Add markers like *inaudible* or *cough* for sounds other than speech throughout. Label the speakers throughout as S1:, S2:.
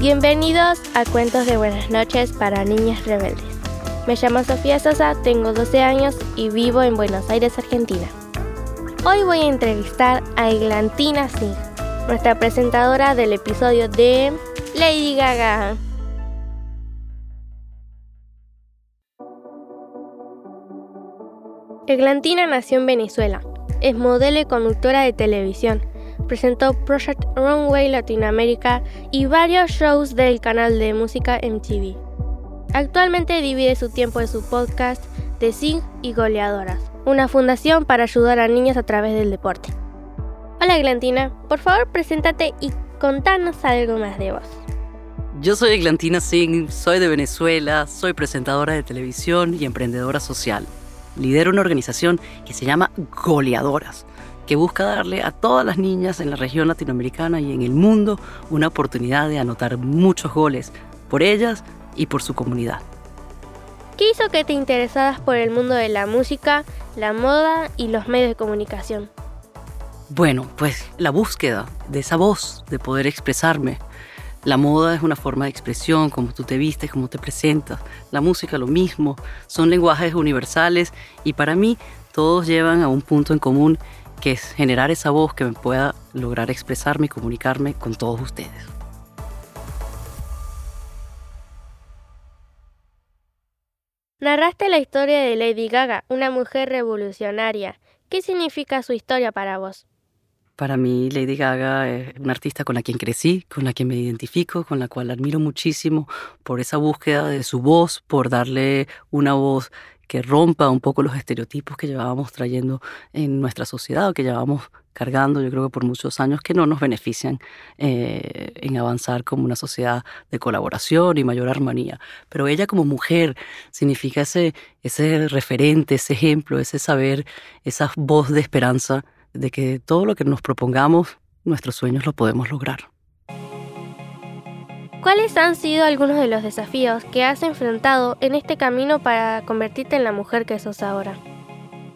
S1: Bienvenidos a Cuentos de Buenas noches para Niñas Rebeldes. Me llamo Sofía Sosa, tengo 12 años y vivo en Buenos Aires, Argentina. Hoy voy a entrevistar a Eglantina Singh, nuestra presentadora del episodio de Lady Gaga. Eglantina nació en Venezuela. Es modelo y conductora de televisión presentó Project Runway Latinoamérica y varios shows del canal de música MTV. Actualmente divide su tiempo en su podcast The Sing y Goleadoras, una fundación para ayudar a niños a través del deporte. Hola Eglantina, por favor preséntate y contanos algo más de vos.
S2: Yo soy Eglantina Singh, soy de Venezuela, soy presentadora de televisión y emprendedora social. Lidero una organización que se llama Goleadoras, que busca darle a todas las niñas en la región latinoamericana y en el mundo una oportunidad de anotar muchos goles por ellas y por su comunidad.
S1: ¿Qué hizo que te interesaras por el mundo de la música, la moda y los medios de comunicación?
S2: Bueno, pues la búsqueda de esa voz, de poder expresarme. La moda es una forma de expresión, como tú te vistes, cómo te presentas. La música lo mismo, son lenguajes universales y para mí todos llevan a un punto en común que es generar esa voz que me pueda lograr expresarme y comunicarme con todos ustedes.
S1: Narraste la historia de Lady Gaga, una mujer revolucionaria. ¿Qué significa su historia para vos?
S2: Para mí, Lady Gaga es una artista con la quien crecí, con la que me identifico, con la cual admiro muchísimo por esa búsqueda de su voz, por darle una voz que rompa un poco los estereotipos que llevábamos trayendo en nuestra sociedad o que llevábamos cargando, yo creo que por muchos años, que no nos benefician eh, en avanzar como una sociedad de colaboración y mayor armonía. Pero ella como mujer significa ese, ese referente, ese ejemplo, ese saber, esa voz de esperanza de que todo lo que nos propongamos, nuestros sueños lo podemos lograr.
S1: ¿Cuáles han sido algunos de los desafíos que has enfrentado en este camino para convertirte en la mujer que sos ahora?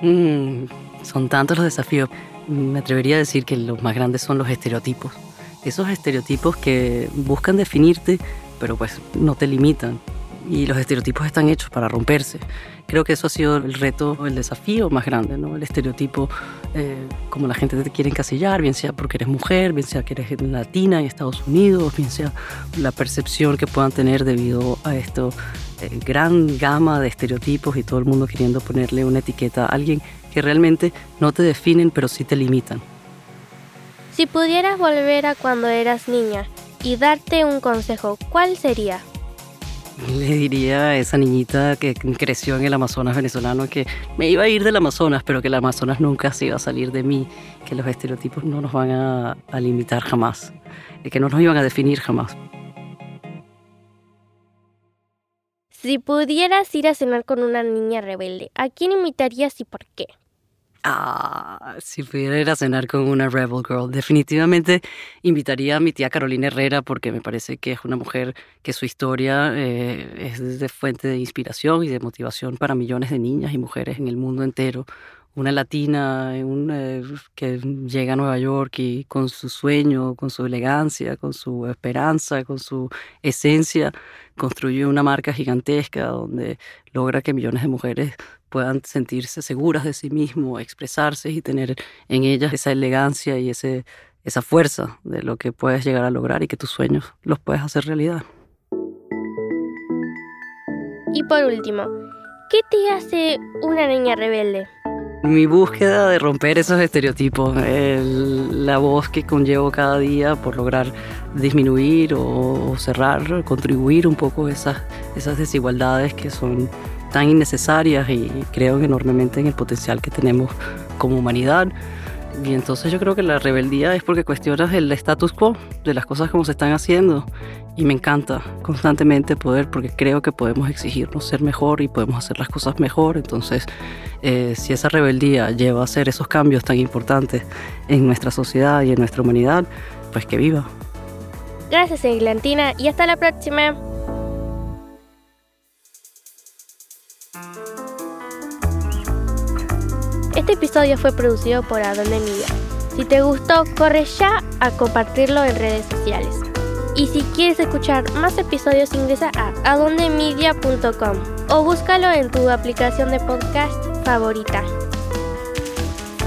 S2: Mm, son tantos los desafíos. Me atrevería a decir que los más grandes son los estereotipos. Esos estereotipos que buscan definirte, pero pues no te limitan y los estereotipos están hechos para romperse. Creo que eso ha sido el reto, el desafío más grande, ¿no? El estereotipo, eh, como la gente te quiere encasillar, bien sea porque eres mujer, bien sea que eres latina en Estados Unidos, bien sea la percepción que puedan tener debido a esto, eh, gran gama de estereotipos y todo el mundo queriendo ponerle una etiqueta a alguien que realmente no te definen, pero sí te limitan.
S1: Si pudieras volver a cuando eras niña y darte un consejo, ¿cuál sería? *laughs*
S2: Le diría a esa niñita que creció en el Amazonas venezolano que me iba a ir del Amazonas, pero que el Amazonas nunca se iba a salir de mí, que los estereotipos no nos van a, limitar jamás, que no nos iban a definir jamás.
S1: Si pudieras ir a cenar con una niña rebelde, ¿a quién invitarías y por qué?
S2: Ah, si pudiera ir a cenar con una Rebel Girl, definitivamente invitaría a mi tía Carolina Herrera porque me parece que es una mujer que su historia eh, es de fuente de inspiración y de motivación para millones de niñas y mujeres en el mundo entero. Una latina eh, que llega a Nueva York y con su sueño, con su elegancia, con su esperanza, con su esencia, construye una marca gigantesca donde logra que millones de mujeres puedan sentirse seguras de sí mismos, expresarse y tener en ellas esa elegancia y ese, esa fuerza de lo que puedes llegar a lograr y que tus sueños los puedes hacer realidad.
S1: Y por último, ¿qué te hace una niña rebelde?
S2: Mi búsqueda de romper esos estereotipos, la voz que conllevo cada día por lograr disminuir o cerrar, contribuir un poco esas, esas desigualdades que son tan innecesarias y creo enormemente en el potencial que tenemos como humanidad. Y entonces yo creo que la rebeldía es porque cuestionas el status quo de las cosas como se están haciendo. Y me encanta constantemente poder, porque creo que podemos exigirnos ser mejor y podemos hacer las cosas mejor. Entonces, eh, si esa rebeldía lleva a hacer esos cambios tan importantes en nuestra sociedad y en nuestra humanidad, pues que viva.
S1: Gracias, Eglantina, y hasta la próxima. Este episodio fue producido por Adonde Media. Si te gustó, corre ya a compartirlo en redes sociales. Y si quieres escuchar más episodios ingresa a adondemedia.com o búscalo en tu aplicación de podcast favorita.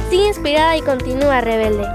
S1: Sigue inspirada y continúa rebelde.